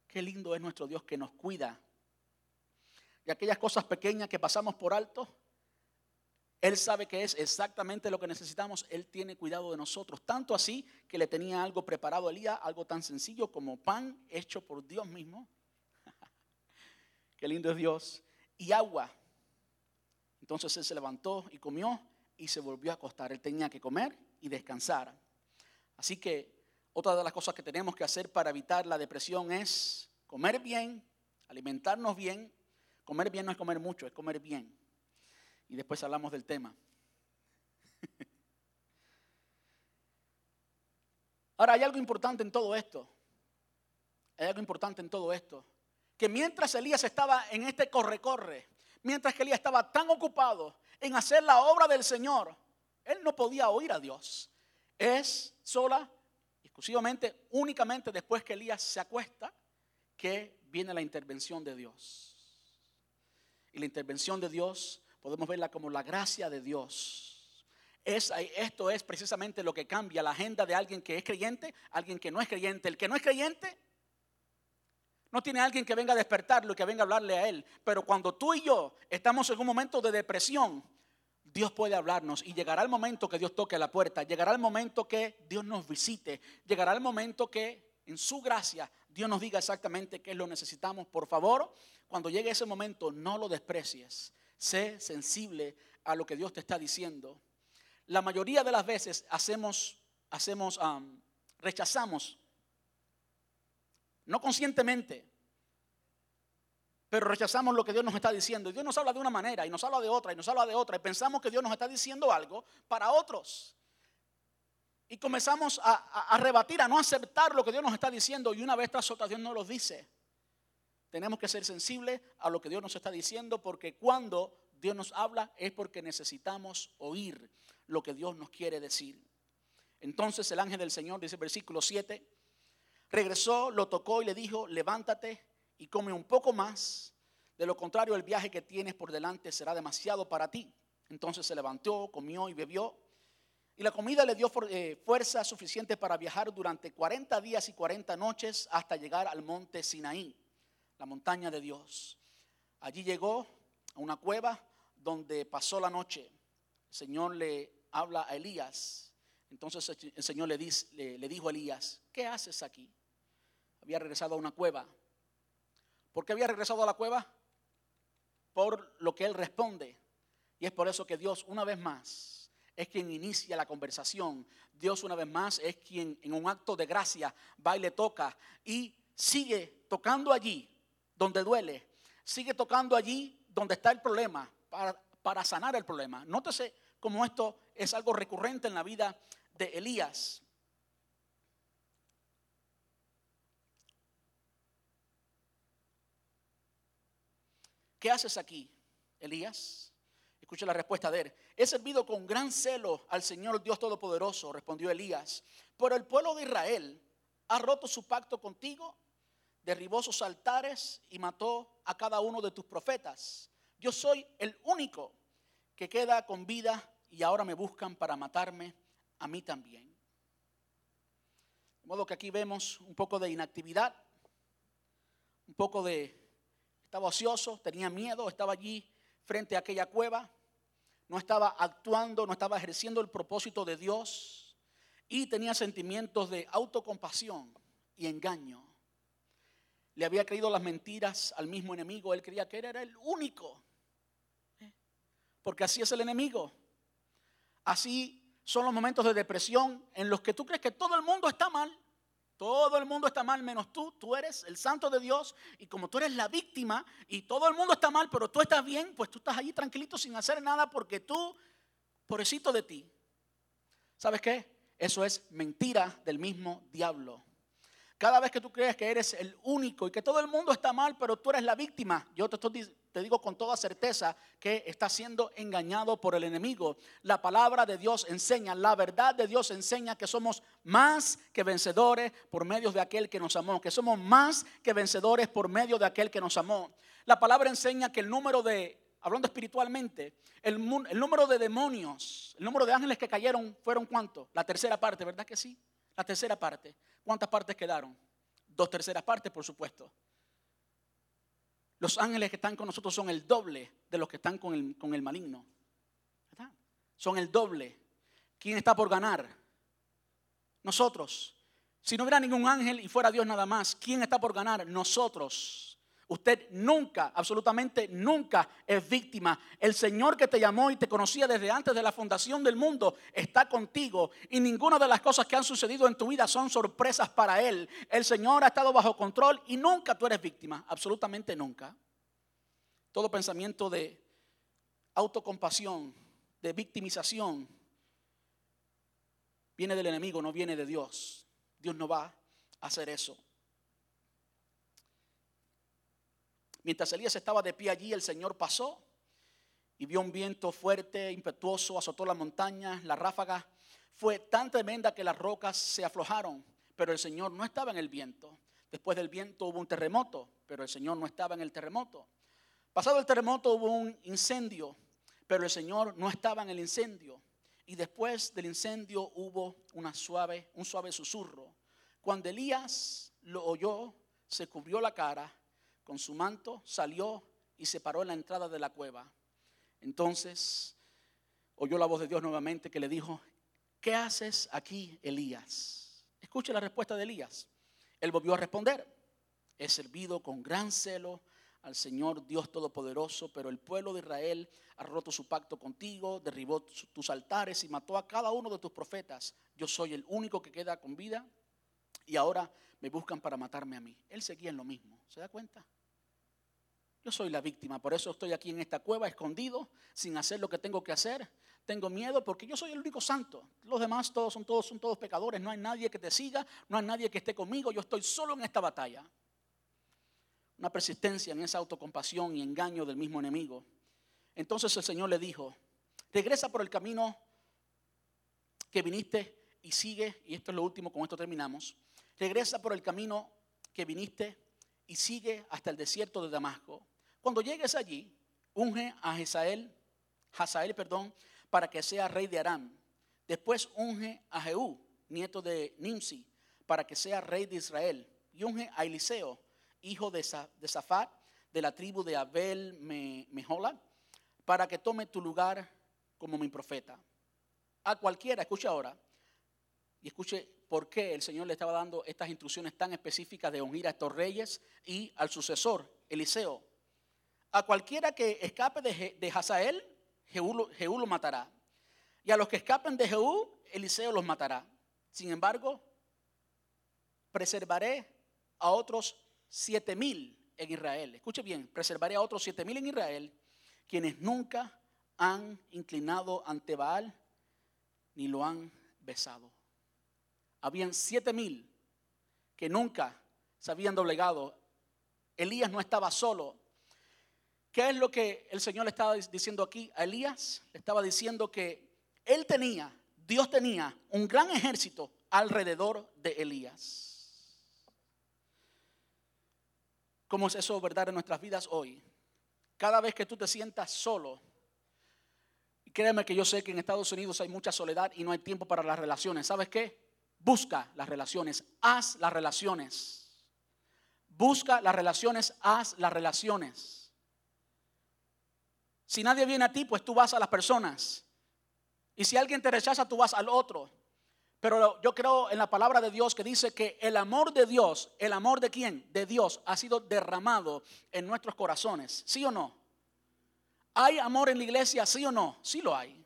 Qué lindo es nuestro Dios que nos cuida. Y aquellas cosas pequeñas que pasamos por alto, Él sabe que es exactamente lo que necesitamos. Él tiene cuidado de nosotros. Tanto así que le tenía algo preparado a Elías, algo tan sencillo como pan hecho por Dios mismo. Qué lindo es Dios. Y agua. Entonces él se levantó y comió y se volvió a acostar. Él tenía que comer y descansar. Así que otra de las cosas que tenemos que hacer para evitar la depresión es comer bien, alimentarnos bien. Comer bien no es comer mucho, es comer bien. Y después hablamos del tema. Ahora, hay algo importante en todo esto. Hay algo importante en todo esto. Que mientras Elías estaba en este corre-corre, mientras que Elías estaba tan ocupado en hacer la obra del Señor, él no podía oír a Dios. Es sola, exclusivamente, únicamente después que Elías se acuesta, que viene la intervención de Dios. Y la intervención de Dios podemos verla como la gracia de Dios. Es, esto es precisamente lo que cambia la agenda de alguien que es creyente, alguien que no es creyente. El que no es creyente no tiene alguien que venga a despertarlo y que venga a hablarle a él. Pero cuando tú y yo estamos en un momento de depresión, Dios puede hablarnos y llegará el momento que Dios toque la puerta, llegará el momento que Dios nos visite, llegará el momento que en su gracia Dios nos diga exactamente qué lo necesitamos. Por favor, cuando llegue ese momento, no lo desprecies. Sé sensible a lo que Dios te está diciendo. La mayoría de las veces hacemos, hacemos, rechazamos no conscientemente, pero rechazamos lo que Dios nos está diciendo. Y Dios nos habla de una manera y nos habla de otra y nos habla de otra. Y pensamos que Dios nos está diciendo algo para otros. Y comenzamos a, rebatir, a no aceptar lo que Dios nos está diciendo. Y una vez tras otra Dios nos lo dice. Tenemos que ser sensibles a lo que Dios nos está diciendo porque cuando Dios nos habla es porque necesitamos oír lo que Dios nos quiere decir. Entonces el ángel del Señor, dice versículo 7, regresó, lo tocó y le dijo, levántate y come un poco más. De lo contrario, el viaje que tienes por delante será demasiado para ti. Entonces se levantó, comió y bebió. Y la comida le dio eh, fuerza suficiente para viajar durante 40 días y 40 noches hasta llegar al monte Sinaí, la montaña de Dios. Allí llegó a una cueva donde pasó la noche. El Señor le habla a Elías. Entonces el Señor le, le dijo a Elías, ¿qué haces aquí? Había regresado a una cueva ¿Por qué había regresado a la cueva? Por lo que él responde. Y es por eso que Dios una vez más es quien inicia la conversación. Dios una vez más es quien en un acto de gracia va y le toca y sigue tocando allí donde duele. Sigue tocando allí donde está el problema para, para sanar el problema. Nótese cómo esto es algo recurrente en la vida de Elías. ¿qué haces aquí, Elías? Escucha la respuesta de él. He servido con gran celo al Señor Dios Todopoderoso, respondió Elías. Pero el pueblo de Israel ha roto su pacto contigo, derribó sus altares y mató a cada uno de tus profetas. Yo soy el único que queda con vida y ahora me buscan para matarme a mí también. De modo que aquí vemos un poco de inactividad, un poco de estaba ocioso, tenía miedo, estaba allí frente a aquella cueva, no estaba actuando, no estaba ejerciendo el propósito de Dios y tenía sentimientos de autocompasión y engaño. Le había creído las mentiras al mismo enemigo, él creía que él era el único, ¿eh? porque así es el enemigo. Así son los momentos de depresión en los que tú crees que todo el mundo está mal todo el mundo está mal menos tú. Tú eres el santo de Dios y como tú eres la víctima y todo el mundo está mal, pero tú estás bien, pues tú estás allí tranquilito sin hacer nada porque tú, pobrecito de ti. ¿Sabes qué? Eso es mentira del mismo diablo. Cada vez que tú crees que eres el único y que todo el mundo está mal, pero tú eres la víctima, yo te, digo con toda certeza que estás siendo engañado por el enemigo. La palabra de Dios enseña, la verdad de Dios enseña que somos más que vencedores por medio de aquel que nos amó, que somos más que vencedores por medio de aquel que nos amó. La palabra enseña que el número de, hablando espiritualmente, el, el número de demonios, el número de ángeles que cayeron fueron cuánto? La tercera parte, ¿verdad que sí? La tercera parte. ¿Cuántas partes quedaron? Dos terceras partes, por supuesto. Los ángeles que están con nosotros son el doble de los que están con el, con el maligno. Son el doble. ¿Quién está por ganar? Nosotros. Si no hubiera ningún ángel y fuera Dios nada más, ¿quién está por ganar? Nosotros. Usted nunca, absolutamente nunca es víctima. El Señor que te llamó y te conocía desde antes de la fundación del mundo está contigo y ninguna de las cosas que han sucedido en tu vida son sorpresas para Él. El Señor ha estado bajo control y nunca tú eres víctima, absolutamente nunca. Todo pensamiento de autocompasión, de victimización, viene del enemigo, no viene de Dios. Dios no va a hacer eso. Mientras Elías estaba de pie allí, el Señor pasó y vio un viento fuerte, impetuoso, azotó la montaña, la ráfaga fue tan tremenda que las rocas se aflojaron, pero el Señor no estaba en el viento. Después del viento hubo un terremoto, pero el Señor no estaba en el terremoto. Pasado el terremoto hubo un incendio, pero el Señor no estaba en el incendio. Y después del incendio hubo una suave, un suave susurro. Cuando Elías lo oyó, se cubrió la cara con su manto, salió y se paró en la entrada de la cueva. Entonces oyó la voz de Dios nuevamente que le dijo, ¿qué haces aquí, Elías? Escuche la respuesta de Elías. Él volvió a responder, he servido con gran celo al Señor Dios Todopoderoso, pero el pueblo de Israel ha roto su pacto contigo, derribó tus altares y mató a cada uno de tus profetas. Yo soy el único que queda con vida y ahora me buscan para matarme a mí. Él seguía en lo mismo, ¿se da cuenta? Yo soy la víctima, por eso estoy aquí en esta cueva escondido, sin hacer lo que tengo que hacer. Tengo miedo porque yo soy el único santo. Los demás todos son todos son todos pecadores, no hay nadie que te siga, no hay nadie que esté conmigo, yo estoy solo en esta batalla. Una persistencia en esa autocompasión y engaño del mismo enemigo. Entonces el Señor le dijo, regresa por el camino que viniste y sigue, y esto es lo último, con esto terminamos, regresa por el camino que viniste y sigue hasta el desierto de Damasco. Cuando llegues allí, unge a Hazael, Hazael, perdón, para que sea rey de Aram. Después unge a Jehú, nieto de Nimsi, para que sea rey de Israel. Y unge a Eliseo, hijo de, Zafat, de la tribu de Abel Mehola, para que tome tu lugar como mi profeta. A cualquiera, escuche ahora, y escuche por qué el Señor le estaba dando estas instrucciones tan específicas de ungir a estos reyes y al sucesor, Eliseo. A cualquiera que escape de, Hazael, Jehú, lo matará. Y a los que escapen de Jehú, Eliseo los matará. Sin embargo, preservaré a otros siete mil en Israel. Escuche bien, preservaré a otros siete mil en Israel, quienes nunca han inclinado ante Baal ni lo han besado habían siete mil que nunca se habían doblegado. Elías no estaba solo. ¿Qué es lo que el Señor le estaba diciendo aquí a Elías? Le estaba diciendo que él tenía, Dios tenía un gran ejército alrededor de Elías. ¿Cómo es eso verdad en nuestras vidas hoy? Cada vez que tú te sientas solo, créeme que yo sé que en Estados Unidos hay mucha soledad y no hay tiempo para las relaciones. ¿Sabes qué? Busca las relaciones, haz las relaciones. Busca las relaciones, haz las relaciones. Si nadie viene a ti, pues tú vas a las personas. Y si alguien te rechaza, tú vas al otro. Pero yo creo en la palabra de Dios que dice que el amor de Dios, el amor de quién? De Dios, ha sido derramado en nuestros corazones. ¿Sí o no? ¿Hay amor en la iglesia? ¿Sí o no? Sí lo hay.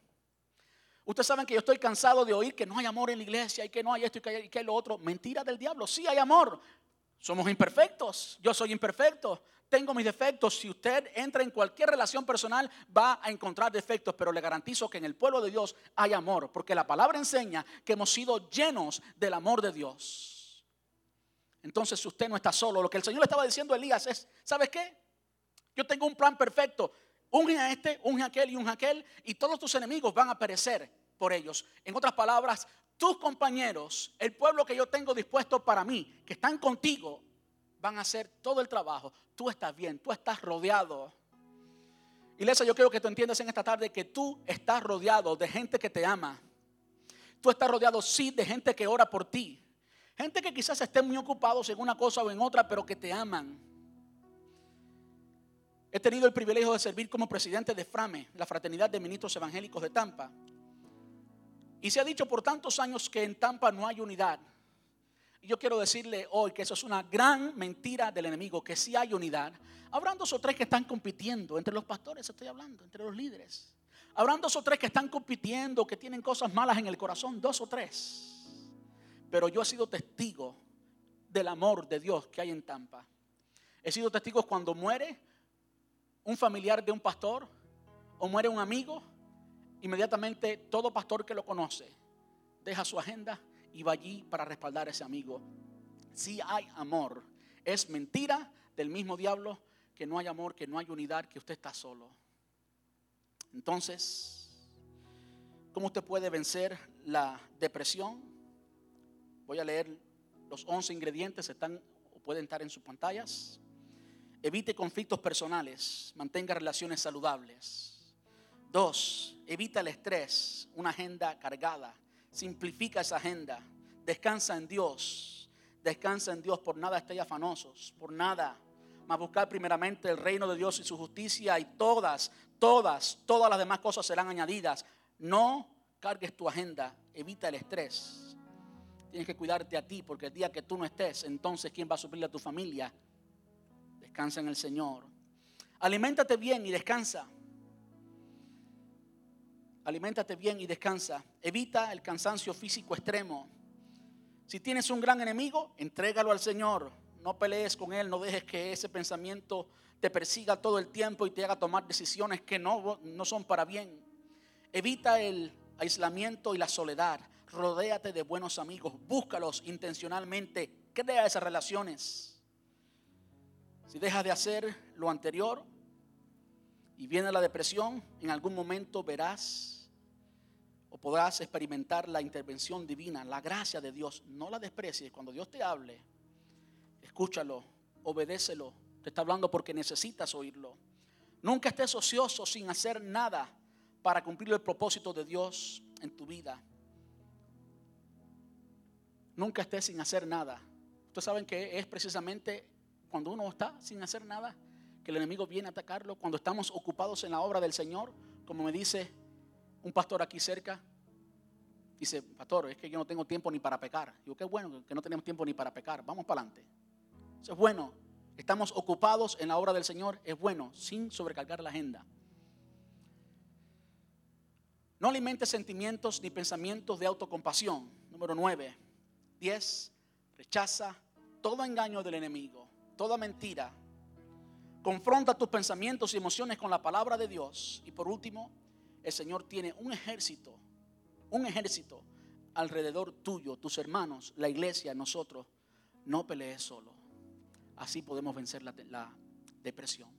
Ustedes saben que yo estoy cansado de oír que no hay amor en la iglesia y que no hay esto y que hay, que lo otro. Mentira del diablo. Sí hay amor. Somos imperfectos. Yo soy imperfecto. Tengo mis defectos. Si usted entra en cualquier relación personal, va a encontrar defectos. Pero le garantizo que en el pueblo de Dios hay amor. Porque la palabra enseña que hemos sido llenos del amor de Dios. Entonces, usted no está solo, lo que el Señor le estaba diciendo a Elías es: ¿sabes qué? Yo tengo un plan perfecto. Unge a este, unge a aquel y unge a aquel, y todos tus enemigos van a perecer por ellos. En otras palabras, tus compañeros, el pueblo que yo tengo dispuesto para mí, que están contigo, van a hacer todo el trabajo. Tú estás bien, tú estás rodeado. Iglesia, yo quiero que tú entiendas en esta tarde que tú estás rodeado de gente que te ama. Tú estás rodeado, sí, de gente que ora por ti. Gente que quizás estén muy ocupados en una cosa o en otra, pero que te aman. He tenido el privilegio de servir como presidente de FRAME, la Fraternidad de Ministros Evangélicos de Tampa. Y se ha dicho por tantos años que en Tampa no hay unidad. Y yo quiero decirle hoy que eso es una gran mentira del enemigo, que sí hay unidad. Habrán dos o tres que están compitiendo, entre los pastores estoy hablando, entre los líderes. Habrán dos o tres que están compitiendo, que tienen cosas malas en el corazón, dos o tres. Pero yo he sido testigo del amor de Dios que hay en Tampa. He sido testigo cuando muere un familiar de un pastor o muere un amigo, inmediatamente todo pastor que lo conoce deja su agenda va allí para respaldar a ese amigo. Si hay amor, es mentira del mismo diablo que no hay amor, que no hay unidad, que usted está solo. Entonces, ¿cómo usted puede vencer la depresión? Voy a leer los 11 ingredientes, están o pueden estar en sus pantallas. Evite conflictos personales, mantenga relaciones saludables. Dos, evita el estrés, una agenda cargada. Simplifica esa agenda. Descansa en Dios. Descansa en Dios. Por nada estéis afanosos. Por nada. Mas buscar primeramente el reino de Dios y su justicia y todas, todas, todas las demás cosas serán añadidas. No cargues tu agenda. Evita el estrés. Tienes que cuidarte a ti porque el día que tú no estés, entonces ¿quién va a suplirle a tu familia? Descansa en el Señor. Aliméntate bien y descansa. Aliméntate bien y descansa. Evita el cansancio físico extremo. Si tienes un gran enemigo, entrégalo al Señor. No pelees con él, no dejes que ese pensamiento te persiga todo el tiempo y te haga tomar decisiones que no, no son para bien. Evita el aislamiento y la soledad. Rodéate de buenos amigos. Búscalos intencionalmente. Crea esas relaciones. Si dejas de hacer lo anterior y viene la depresión, en algún momento verás o podrás experimentar la intervención divina, la gracia de Dios. No la desprecies. Cuando Dios te hable, escúchalo, obedécelo. Te está hablando porque necesitas oírlo. Nunca estés ocioso sin hacer nada para cumplir el propósito de Dios en tu vida. Nunca estés sin hacer nada. Ustedes saben que es precisamente cuando uno está sin hacer nada que el enemigo viene a atacarlo. Cuando estamos ocupados en la obra del Señor, como me dice un pastor aquí cerca dice, pastor, es que yo no tengo tiempo ni para pecar. Digo, qué bueno que no tenemos tiempo ni para pecar. Vamos para adelante. Eso es bueno. Estamos ocupados en la obra del Señor. Es bueno, sin sobrecargar la agenda. No alimente sentimientos ni pensamientos de autocompasión. Número 9. 10. Rechaza todo engaño del enemigo, toda mentira. Confronta tus pensamientos y emociones con la palabra de Dios. Y por último, el Señor tiene un ejército, un ejército alrededor tuyo, tus hermanos, la iglesia, nosotros. No pelees solo. Así podemos vencer la, la depresión.